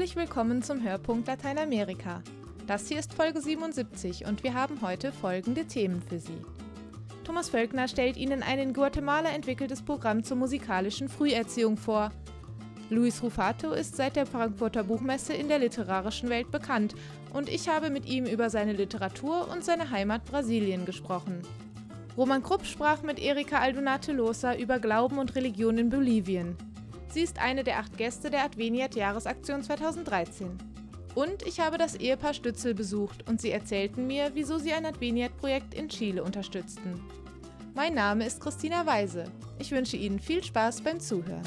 Herzlich willkommen zum Hörpunkt Lateinamerika. Das hier ist Folge 77 und wir haben heute folgende Themen für Sie. Thomas Völkner stellt Ihnen ein in Guatemala entwickeltes Programm zur musikalischen Früherziehung vor. Luis Rufato ist seit der Frankfurter Buchmesse in der literarischen Welt bekannt und ich habe mit ihm über seine Literatur und seine Heimat Brasilien gesprochen. Roman Krupp sprach mit Erika Aldonate Losa über Glauben und Religion in Bolivien. Sie ist eine der acht Gäste der Adveniat Jahresaktion 2013. Und ich habe das Ehepaar Stützel besucht und sie erzählten mir, wieso sie ein Adveniat-Projekt in Chile unterstützten. Mein Name ist Christina Weise. Ich wünsche Ihnen viel Spaß beim Zuhören.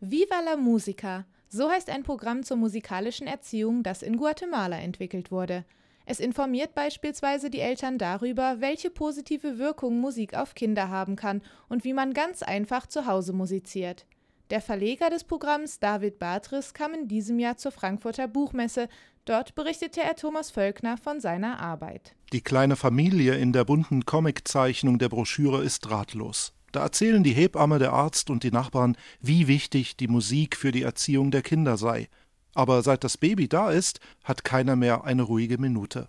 Viva la Musica, so heißt ein Programm zur musikalischen Erziehung, das in Guatemala entwickelt wurde. Es informiert beispielsweise die Eltern darüber, welche positive Wirkung Musik auf Kinder haben kann und wie man ganz einfach zu Hause musiziert. Der Verleger des Programms, David Bartris, kam in diesem Jahr zur Frankfurter Buchmesse. Dort berichtete er Thomas Völkner von seiner Arbeit. Die kleine Familie in der bunten Comiczeichnung der Broschüre ist ratlos. Da erzählen die Hebamme, der Arzt und die Nachbarn, wie wichtig die Musik für die Erziehung der Kinder sei. Aber seit das Baby da ist, hat keiner mehr eine ruhige Minute.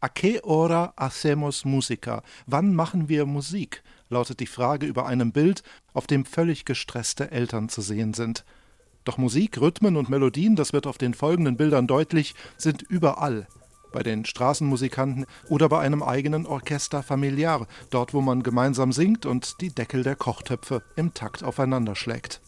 A qué hora hacemos música? Wann machen wir Musik? lautet die Frage über einem Bild, auf dem völlig gestresste Eltern zu sehen sind. Doch Musik, Rhythmen und Melodien, das wird auf den folgenden Bildern deutlich, sind überall bei den Straßenmusikanten oder bei einem eigenen Orchester familiar, dort wo man gemeinsam singt und die Deckel der Kochtöpfe im Takt aufeinander schlägt.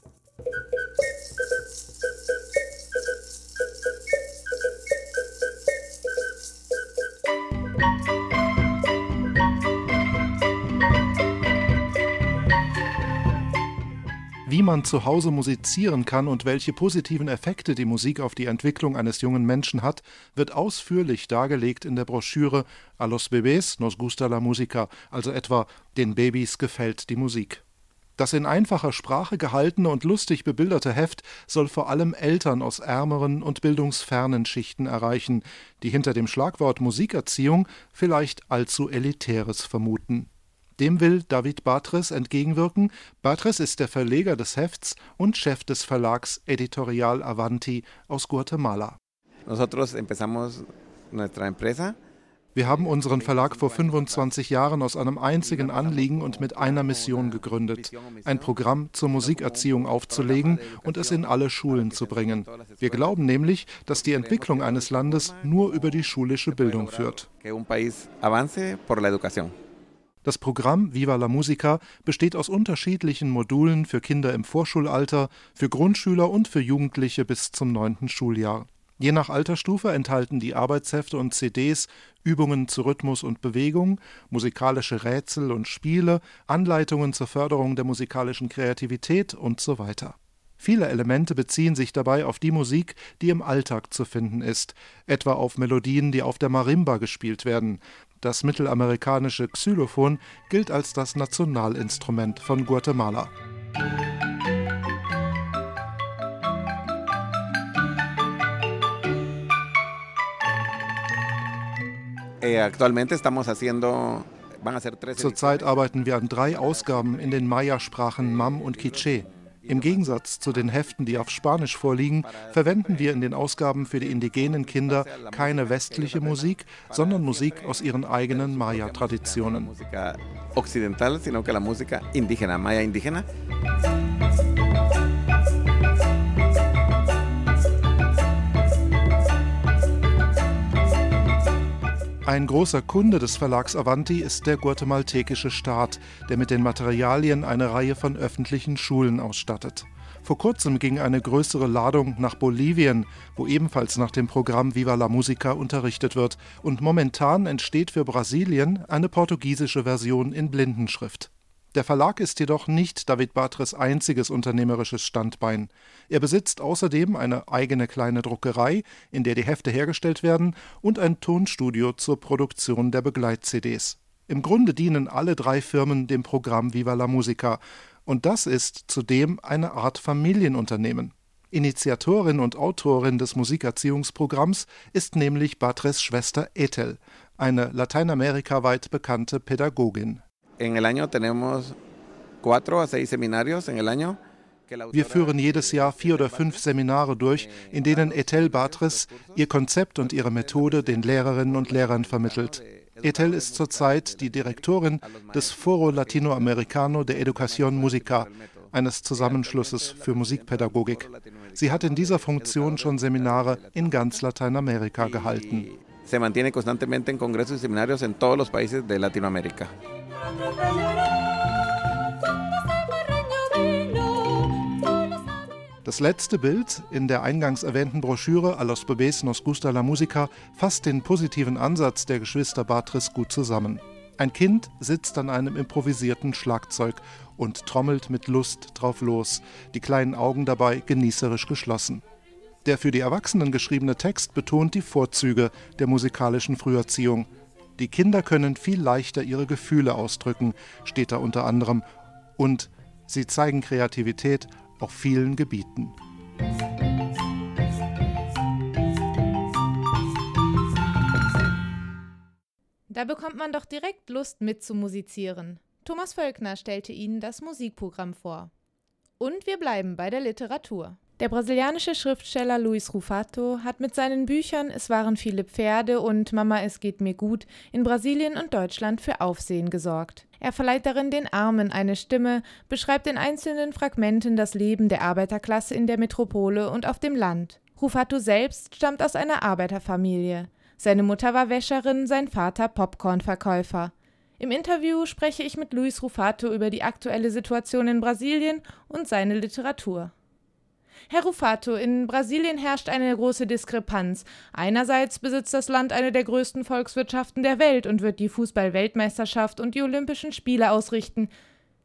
Man zu Hause musizieren kann und welche positiven Effekte die Musik auf die Entwicklung eines jungen Menschen hat, wird ausführlich dargelegt in der Broschüre A los bebés nos gusta la música, also etwa Den Babys gefällt die Musik. Das in einfacher Sprache gehaltene und lustig bebilderte Heft soll vor allem Eltern aus ärmeren und bildungsfernen Schichten erreichen, die hinter dem Schlagwort Musikerziehung vielleicht allzu Elitäres vermuten. Dem will David Batres entgegenwirken. Batres ist der Verleger des Hefts und Chef des Verlags Editorial Avanti aus Guatemala. Wir haben unseren Verlag vor 25 Jahren aus einem einzigen Anliegen und mit einer Mission gegründet, ein Programm zur Musikerziehung aufzulegen und es in alle Schulen zu bringen. Wir glauben nämlich, dass die Entwicklung eines Landes nur über die schulische Bildung führt. Das Programm Viva la Musica besteht aus unterschiedlichen Modulen für Kinder im Vorschulalter, für Grundschüler und für Jugendliche bis zum neunten Schuljahr. Je nach Altersstufe enthalten die Arbeitshefte und CDs Übungen zu Rhythmus und Bewegung, musikalische Rätsel und Spiele, Anleitungen zur Förderung der musikalischen Kreativität und so weiter. Viele Elemente beziehen sich dabei auf die Musik, die im Alltag zu finden ist, etwa auf Melodien, die auf der Marimba gespielt werden. Das mittelamerikanische Xylophon gilt als das Nationalinstrument von Guatemala. Eh, Zurzeit arbeiten wir an drei Ausgaben in den Maya-Sprachen Mam und Quiché. Im Gegensatz zu den Heften, die auf Spanisch vorliegen, verwenden wir in den Ausgaben für die indigenen Kinder keine westliche Musik, sondern Musik aus ihren eigenen Maya-Traditionen. Ein großer Kunde des Verlags Avanti ist der guatemaltekische Staat, der mit den Materialien eine Reihe von öffentlichen Schulen ausstattet. Vor kurzem ging eine größere Ladung nach Bolivien, wo ebenfalls nach dem Programm Viva la Musica unterrichtet wird, und momentan entsteht für Brasilien eine portugiesische Version in Blindenschrift. Der Verlag ist jedoch nicht David Batres einziges unternehmerisches Standbein. Er besitzt außerdem eine eigene kleine Druckerei, in der die Hefte hergestellt werden, und ein Tonstudio zur Produktion der Begleit-CDs. Im Grunde dienen alle drei Firmen dem Programm Viva la Musica, und das ist zudem eine Art Familienunternehmen. Initiatorin und Autorin des Musikerziehungsprogramms ist nämlich Batres Schwester Ethel, eine lateinamerikaweit bekannte Pädagogin. En el año tenemos cuatro a seis seminarios en el año. Wir führen jedes Jahr vier oder fünf Seminare durch, in denen Etel Batres ihr Konzept und ihre Methode den Lehrerinnen und Lehrern vermittelt. Etel ist zurzeit die Direktorin des Foro Latinoamericano de Educación Musica, eines Zusammenschlusses für Musikpädagogik. Sie hat in dieser Funktion schon Seminare in ganz Lateinamerika gehalten. Se mantiene constantemente en congresos y seminarios en todos los países de Latinoamérica. Das letzte Bild in der eingangs erwähnten Broschüre A los bebés nos gusta la música fasst den positiven Ansatz der Geschwister Batris gut zusammen. Ein Kind sitzt an einem improvisierten Schlagzeug und trommelt mit Lust drauf los, die kleinen Augen dabei genießerisch geschlossen. Der für die Erwachsenen geschriebene Text betont die Vorzüge der musikalischen Früherziehung. Die Kinder können viel leichter ihre Gefühle ausdrücken, steht da unter anderem, und sie zeigen Kreativität auf vielen Gebieten. Da bekommt man doch direkt Lust mitzumusizieren. Thomas Völkner stellte Ihnen das Musikprogramm vor. Und wir bleiben bei der Literatur. Der brasilianische Schriftsteller Luis Rufato hat mit seinen Büchern Es waren viele Pferde und Mama, es geht mir gut in Brasilien und Deutschland für Aufsehen gesorgt. Er verleiht darin den Armen eine Stimme, beschreibt in einzelnen Fragmenten das Leben der Arbeiterklasse in der Metropole und auf dem Land. Rufato selbst stammt aus einer Arbeiterfamilie. Seine Mutter war Wäscherin, sein Vater Popcornverkäufer. Im Interview spreche ich mit Luis Rufato über die aktuelle Situation in Brasilien und seine Literatur. Herr Rufato, in Brasilien herrscht eine große Diskrepanz. Einerseits besitzt das Land eine der größten Volkswirtschaften der Welt und wird die Fußball-Weltmeisterschaft und die Olympischen Spiele ausrichten.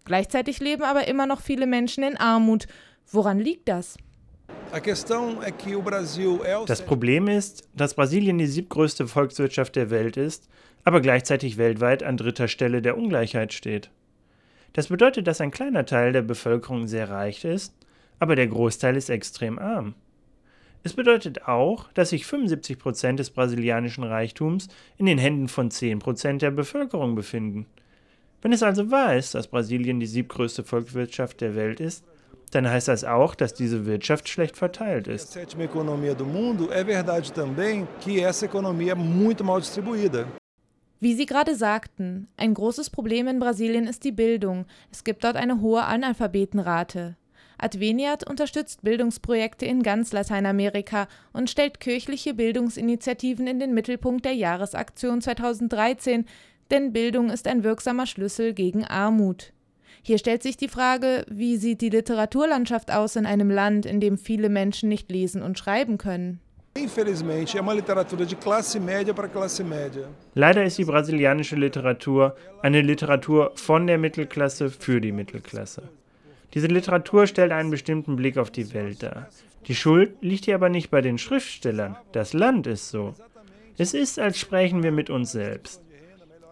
Gleichzeitig leben aber immer noch viele Menschen in Armut. Woran liegt das? Das Problem ist, dass Brasilien die siebtgrößte Volkswirtschaft der Welt ist, aber gleichzeitig weltweit an dritter Stelle der Ungleichheit steht. Das bedeutet, dass ein kleiner Teil der Bevölkerung sehr reich ist aber der Großteil ist extrem arm. Es bedeutet auch, dass sich 75 Prozent des brasilianischen Reichtums in den Händen von 10 Prozent der Bevölkerung befinden. Wenn es also wahr ist, dass Brasilien die siebtgrößte Volkswirtschaft der Welt ist, dann heißt das auch, dass diese Wirtschaft schlecht verteilt ist. Wie Sie gerade sagten, ein großes Problem in Brasilien ist die Bildung. Es gibt dort eine hohe Analphabetenrate. Adveniat unterstützt Bildungsprojekte in ganz Lateinamerika und stellt kirchliche Bildungsinitiativen in den Mittelpunkt der Jahresaktion 2013, denn Bildung ist ein wirksamer Schlüssel gegen Armut. Hier stellt sich die Frage, wie sieht die Literaturlandschaft aus in einem Land, in dem viele Menschen nicht lesen und schreiben können? Leider ist die brasilianische Literatur eine Literatur von der Mittelklasse für die Mittelklasse. Diese Literatur stellt einen bestimmten Blick auf die Welt dar. Die Schuld liegt hier aber nicht bei den Schriftstellern. Das Land ist so. Es ist, als sprechen wir mit uns selbst.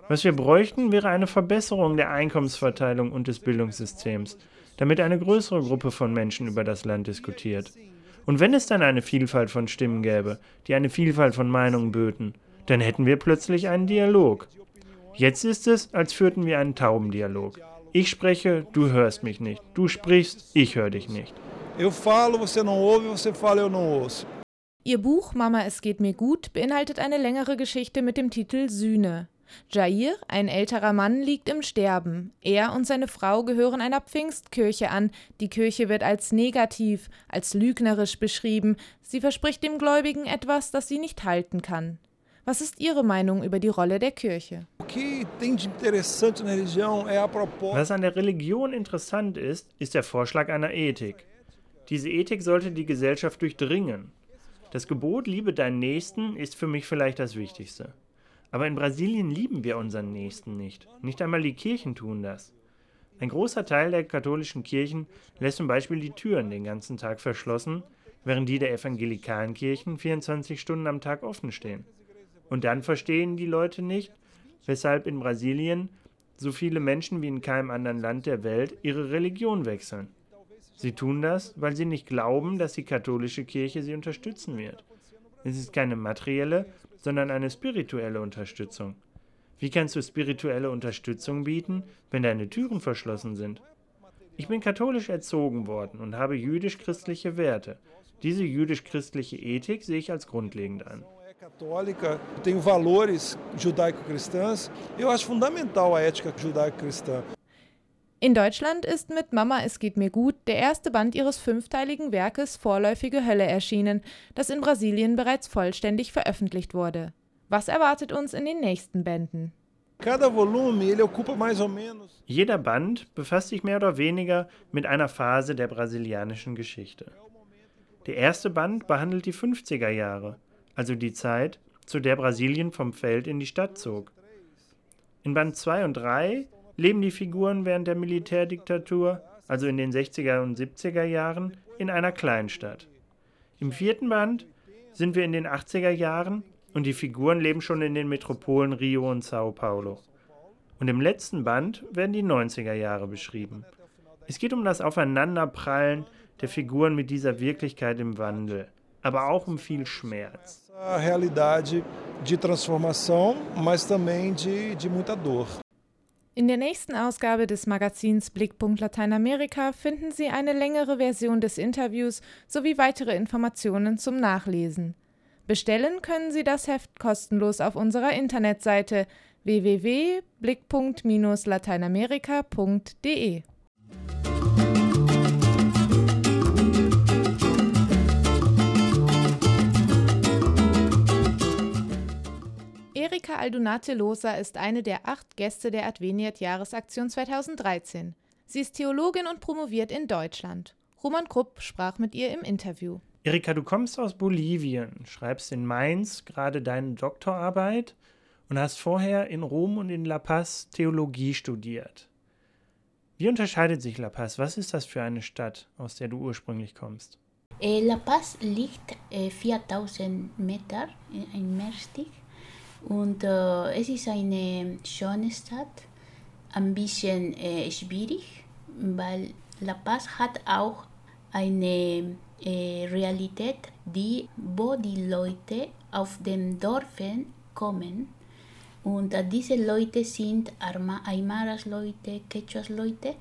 Was wir bräuchten, wäre eine Verbesserung der Einkommensverteilung und des Bildungssystems, damit eine größere Gruppe von Menschen über das Land diskutiert. Und wenn es dann eine Vielfalt von Stimmen gäbe, die eine Vielfalt von Meinungen böten, dann hätten wir plötzlich einen Dialog. Jetzt ist es, als führten wir einen Taubendialog. Ich spreche, du hörst mich nicht. Du sprichst, ich höre dich nicht. Eu falo, você não ouve, você fala, eu não ouço. Ihr Buch Mama, es geht mir gut beinhaltet eine längere Geschichte mit dem Titel Sühne. Jair, ein älterer Mann, liegt im Sterben. Er und seine Frau gehören einer Pfingstkirche an. Die Kirche wird als negativ, als lügnerisch beschrieben. Sie verspricht dem Gläubigen etwas, das sie nicht halten kann. Was ist Ihre Meinung über die Rolle der Kirche? Was an der Religion interessant ist, ist der Vorschlag einer Ethik. Diese Ethik sollte die Gesellschaft durchdringen. Das Gebot Liebe deinen Nächsten ist für mich vielleicht das Wichtigste. Aber in Brasilien lieben wir unseren Nächsten nicht. Nicht einmal die Kirchen tun das. Ein großer Teil der katholischen Kirchen lässt zum Beispiel die Türen den ganzen Tag verschlossen, während die der evangelikalen Kirchen 24 Stunden am Tag offen stehen. Und dann verstehen die Leute nicht, weshalb in Brasilien so viele Menschen wie in keinem anderen Land der Welt ihre Religion wechseln. Sie tun das, weil sie nicht glauben, dass die katholische Kirche sie unterstützen wird. Es ist keine materielle, sondern eine spirituelle Unterstützung. Wie kannst du spirituelle Unterstützung bieten, wenn deine Türen verschlossen sind? Ich bin katholisch erzogen worden und habe jüdisch-christliche Werte. Diese jüdisch-christliche Ethik sehe ich als grundlegend an. Católica, tenho valores judaico-cristãs. Eu acho fundamental a ética judaico-cristã. In Deutschland ist mit Mama, es geht mir gut der erste Band ihres fünfteiligen Werkes Vorläufige Hölle erschienen, das in Brasilien bereits vollständig veröffentlicht wurde. Was erwartet uns in den nächsten Bänden? Jeder Band befasst sich mehr oder weniger mit einer Phase der brasilianischen Geschichte. Der erste Band behandelt die 50er Jahre, also die Zeit, zu der Brasilien vom Feld in die Stadt zog. In Band 2 und 3 leben die Figuren während der Militärdiktatur, also in den 60er und 70er Jahren, in einer Kleinstadt. Im vierten Band sind wir in den 80er Jahren und die Figuren leben schon in den Metropolen Rio und Sao Paulo. Und im letzten Band werden die 90er Jahre beschrieben. Es geht um das Aufeinanderprallen der Figuren mit dieser Wirklichkeit im Wandel, aber auch um viel Schmerz. In der nächsten Ausgabe des Magazins Blickpunkt Lateinamerika finden Sie eine längere Version des Interviews sowie weitere Informationen zum Nachlesen. Bestellen können Sie das Heft kostenlos auf unserer Internetseite www.blickpunkt-lateinamerika.de. Aldunate Losa ist eine der acht Gäste der Adveniat Jahresaktion 2013. Sie ist Theologin und promoviert in Deutschland. Roman Krupp sprach mit ihr im Interview. Erika, du kommst aus Bolivien, schreibst in Mainz gerade deine Doktorarbeit und hast vorher in Rom und in La Paz Theologie studiert. Wie unterscheidet sich La Paz? Was ist das für eine Stadt, aus der du ursprünglich kommst? Eh, La Paz liegt 4000 Meter in Meeresstieg und äh, es ist eine schöne Stadt, ein bisschen äh, schwierig, weil La Paz hat auch eine äh, Realität, die, wo die Leute auf den Dörfern kommen und äh, diese Leute sind Aymaras Leute, Quechuas Leute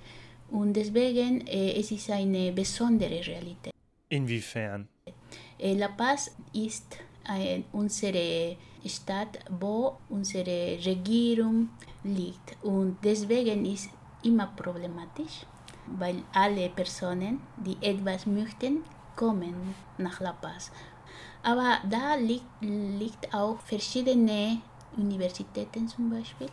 und deswegen äh, es ist eine besondere Realität. Inwiefern? Äh, La Paz ist äh, unsere Stadt, wo unsere Regierung liegt. Und deswegen ist immer problematisch, weil alle Personen, die etwas möchten, kommen nach La Paz. Aber da liegt, liegt auch verschiedene Universitäten zum Beispiel.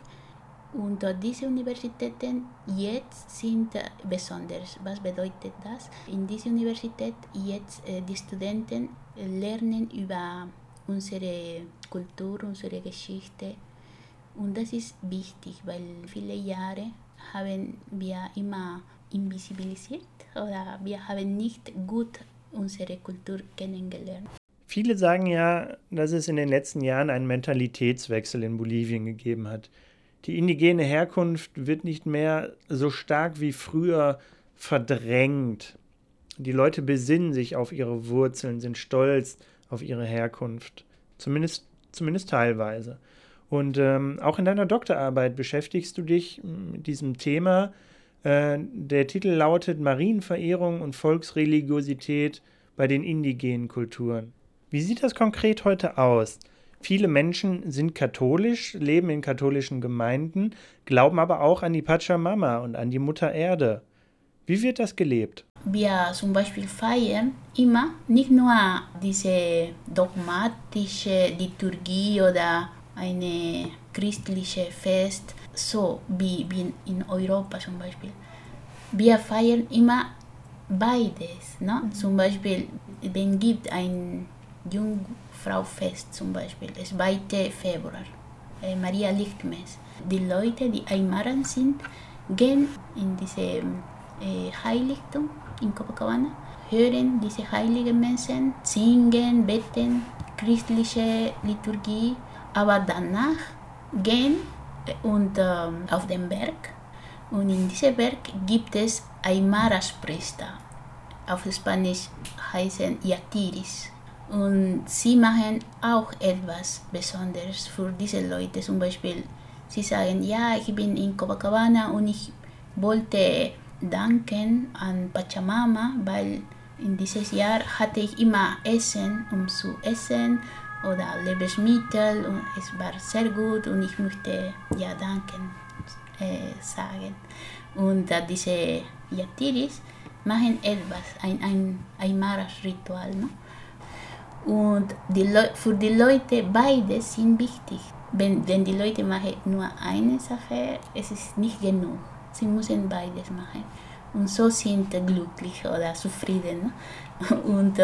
Und diese Universitäten jetzt sind besonders. Was bedeutet das? In dieser Universität jetzt äh, die Studenten lernen über unsere Kultur, unsere Geschichte. Und das ist wichtig, weil viele Jahre haben wir immer invisibilisiert oder wir haben nicht gut unsere Kultur kennengelernt. Viele sagen ja, dass es in den letzten Jahren einen Mentalitätswechsel in Bolivien gegeben hat. Die indigene Herkunft wird nicht mehr so stark wie früher verdrängt. Die Leute besinnen sich auf ihre Wurzeln, sind stolz auf ihre Herkunft. Zumindest, zumindest teilweise. Und ähm, auch in deiner Doktorarbeit beschäftigst du dich mit diesem Thema. Äh, der Titel lautet Marienverehrung und Volksreligiosität bei den indigenen Kulturen. Wie sieht das konkret heute aus? Viele Menschen sind katholisch, leben in katholischen Gemeinden, glauben aber auch an die Pachamama und an die Mutter Erde. Wie wird das gelebt? Wir zum Beispiel feiern immer nicht nur diese dogmatische Liturgie oder eine christliche Fest, so wie, in Europa zum Beispiel. Wir feiern immer beides. Ne? Zum Beispiel, wenn gibt ein Jungfraufest zum Beispiel, das 2. Februar, äh, Maria Lichtmess. Die Leute, die Aymaran sind, gehen in diese äh, Heiligtum in Copacabana, hören diese heiligen Menschen, singen, beten, christliche Liturgie, aber danach gehen und äh, auf den Berg und in diesem Berg gibt es Aymaras Priester. Auf Spanisch heißen Yatiris. Und sie machen auch etwas Besonderes für diese Leute. Zum Beispiel, sie sagen, ja, ich bin in Copacabana und ich wollte danken an Pachamama, weil in dieses Jahr hatte ich immer Essen, um zu essen oder Lebensmittel und es war sehr gut und ich möchte ja danken äh, sagen. Und äh, diese Yatiris machen etwas, ein, ein Aymaras-Ritual. No? Und die für die Leute beide sind wichtig. Wenn, wenn die Leute machen nur eine Sache, es ist nicht genug. Sie müssen beides machen. Und so sind sie glücklich oder zufrieden. Und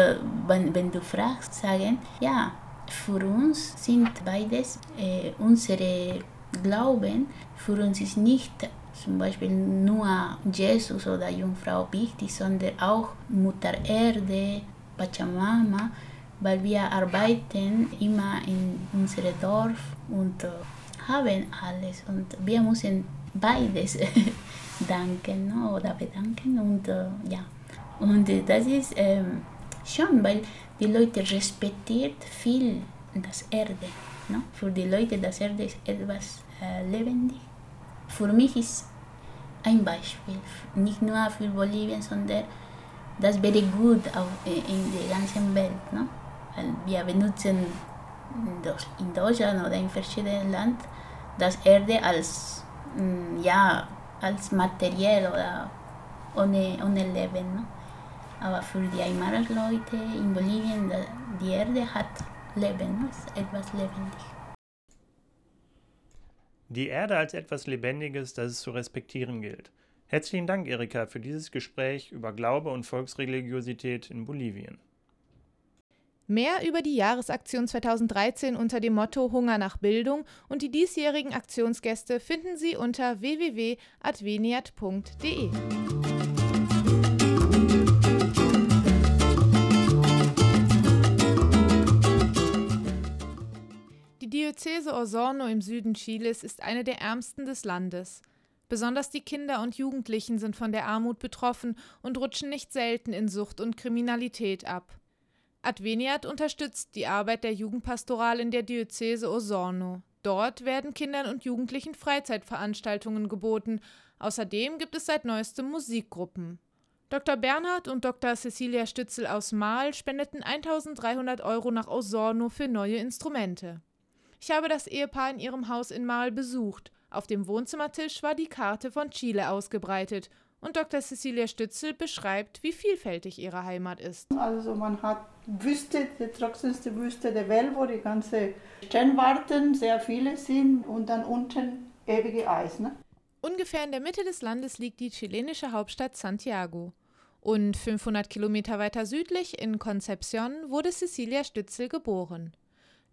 wenn, wenn du fragst, sagen, ja, für uns sind beides äh, unsere Glauben. Für uns ist nicht zum Beispiel nur Jesus oder Jungfrau wichtig, sondern auch Mutter Erde, Pachamama, weil wir arbeiten immer in unserem Dorf und äh, haben alles und wir müssen beides danken oder bedanken und äh, ja und äh, das ist ähm, schon, weil die Leute respektiert viel das Erde. No? Für die Leute das Erde ist etwas äh, lebendig. Für mich ist ein Beispiel, nicht nur für Bolivien, sondern das wäre gut auch in der ganzen Welt. No? Wir benutzen in Deutschland oder in verschiedenen Ländern das Erde als, ja, als materiell oder ohne, ohne Leben. No? Aber für die Aymaras-Leute in Bolivien, die Erde hat Leben, ist etwas lebendig. Die Erde als etwas Lebendiges, das es zu respektieren gilt. Herzlichen Dank, Erika, für dieses Gespräch über Glaube und Volksreligiosität in Bolivien. Mehr über die Jahresaktion 2013 unter dem Motto Hunger nach Bildung und die diesjährigen Aktionsgäste finden Sie unter www.adveniat.de. Diözese Osorno im Süden Chiles ist eine der ärmsten des Landes. Besonders die Kinder und Jugendlichen sind von der Armut betroffen und rutschen nicht selten in Sucht und Kriminalität ab. Adveniat unterstützt die Arbeit der Jugendpastoral in der Diözese Osorno. Dort werden Kindern und Jugendlichen Freizeitveranstaltungen geboten. Außerdem gibt es seit neuestem Musikgruppen. Dr. Bernhard und Dr. Cecilia Stützel aus Mahl spendeten 1300 Euro nach Osorno für neue Instrumente. Ich habe das Ehepaar in ihrem Haus in Marl besucht. Auf dem Wohnzimmertisch war die Karte von Chile ausgebreitet und Dr. Cecilia Stützel beschreibt, wie vielfältig ihre Heimat ist. Also man hat Wüste, die trockenste Wüste der Welt, wo die ganze Sternwarten sehr viele sind und dann unten ewige Eis. Ne? Ungefähr in der Mitte des Landes liegt die chilenische Hauptstadt Santiago. Und 500 Kilometer weiter südlich in Concepción wurde Cecilia Stützel geboren.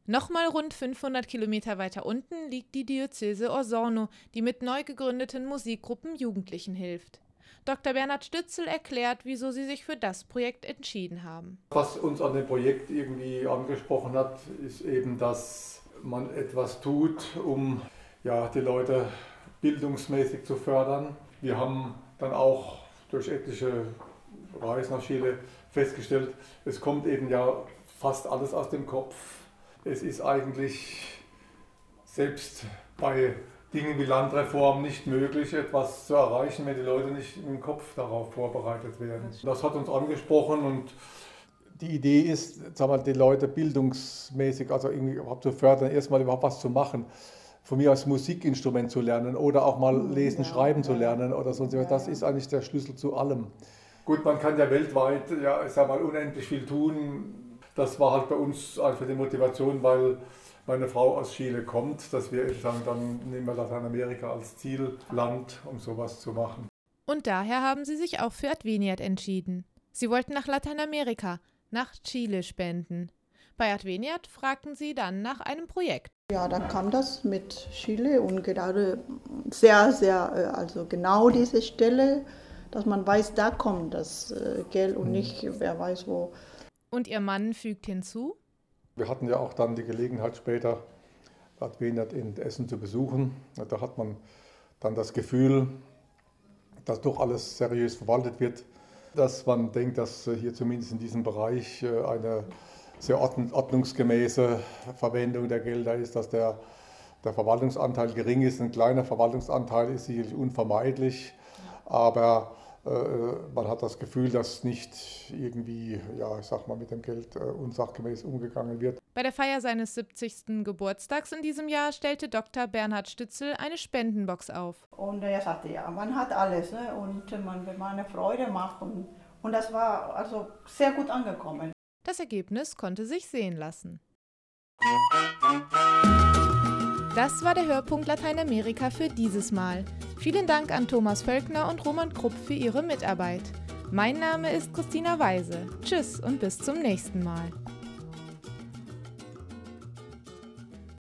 Nochmal rund 500 Kilometer weiter unten liegt die Diözese Osorno, die mit neu gegründeten Musikgruppen Jugendlichen hilft. Dr. Bernhard Stützel erklärt, wieso sie sich für das Projekt entschieden haben. Was uns an dem Projekt irgendwie angesprochen hat, ist eben, dass man etwas tut, um ja, die Leute bildungsmäßig zu fördern. Wir haben dann auch durch etliche Reisen nach Chile festgestellt, es kommt eben ja fast alles aus dem Kopf es ist eigentlich selbst bei Dingen wie Landreform nicht möglich, etwas zu erreichen, wenn die Leute nicht im Kopf darauf vorbereitet werden. Das hat uns angesprochen und die Idee ist, sagen wir, die Leute bildungsmäßig, also irgendwie überhaupt zu fördern, erstmal überhaupt was zu machen. Von mir aus Musikinstrument zu lernen oder auch mal mhm, lesen, ja, schreiben zu lernen oder so. Das ist eigentlich der Schlüssel zu allem. Gut, man kann ja weltweit, ja, ich sag mal, unendlich viel tun das war halt bei uns einfach die Motivation, weil meine Frau aus Chile kommt, dass wir sagen, dann nehmen wir Lateinamerika als Zielland, um sowas zu machen. Und daher haben sie sich auch für Adveniat entschieden. Sie wollten nach Lateinamerika, nach Chile spenden. Bei Adveniat fragten sie dann nach einem Projekt. Ja, da kam das mit Chile und gerade sehr, sehr, äh, also genau diese Stelle, dass man weiß, da kommt das äh, Geld und mhm. nicht, wer weiß wo. Und ihr Mann fügt hinzu? Wir hatten ja auch dann die Gelegenheit später, Bad Wenert in Essen zu besuchen. Da hat man dann das Gefühl, dass doch alles seriös verwaltet wird, dass man denkt, dass hier zumindest in diesem Bereich äh, eine sehr ordnungsgemäße Verwendung der Gelder ist, dass der, der Verwaltungsanteil gering ist. Ein kleiner Verwaltungsanteil ist sicherlich unvermeidlich, aber äh, man hat das Gefühl, dass nicht irgendwie, ja, ich sag mal, mit dem Geld äh, unsachgemäß umgegangen wird. Bei der Feier seines 70. Geburtstags in diesem Jahr stellte Dr. Bernhard Stützel eine Spendenbox auf. Und er sagte, ja, man hat alles ne? und man, wenn man eine Freude macht und, und das war also sehr gut angekommen. Das Ergebnis konnte sich sehen lassen. Das war der Hörpunkt Lateinamerika für dieses Mal. Vielen Dank an Thomas Völkner und Roman Krupp für ihre Mitarbeit. Mein Name ist Christina Weise. Tschüss und bis zum nächsten Mal.